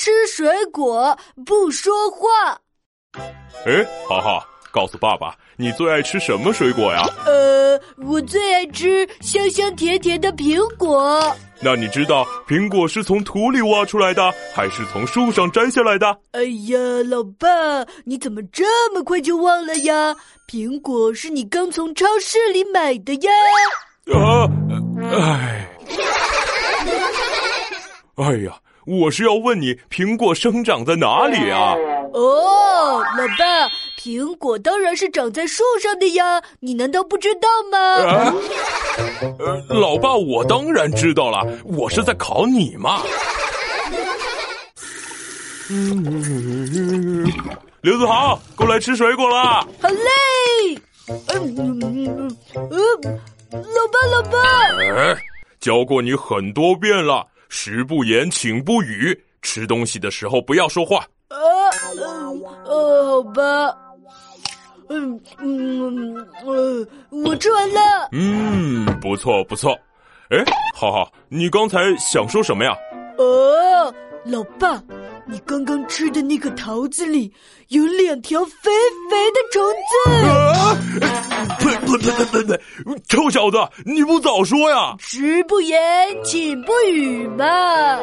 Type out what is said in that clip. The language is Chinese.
吃水果，不说话。哎，哈哈，告诉爸爸，你最爱吃什么水果呀？呃，我最爱吃香香甜甜的苹果。那你知道苹果是从土里挖出来的，还是从树上摘下来的？哎呀，老爸，你怎么这么快就忘了呀？苹果是你刚从超市里买的呀。啊，哎，哎呀，我是要问你，苹果生长在哪里啊？哦，老爸，苹果当然是长在树上的呀，你难道不知道吗？啊，呃，老爸，我当然知道了，我是在考你嘛。刘子豪，过来吃水果啦！好嘞。嗯嗯嗯，老爸，老爸。哎，教过你很多遍了，食不言，寝不语，吃东西的时候不要说话。啊，呃，好吧，嗯嗯呃，我吃完了。嗯，不错不错。哎，浩浩，你刚才想说什么呀？哦，老爸，你刚刚吃的那个桃子里有两条肥肥的虫子。啊！呸呸呸呸呸呸！臭小子，你不早说呀！食不言，寝不语嘛。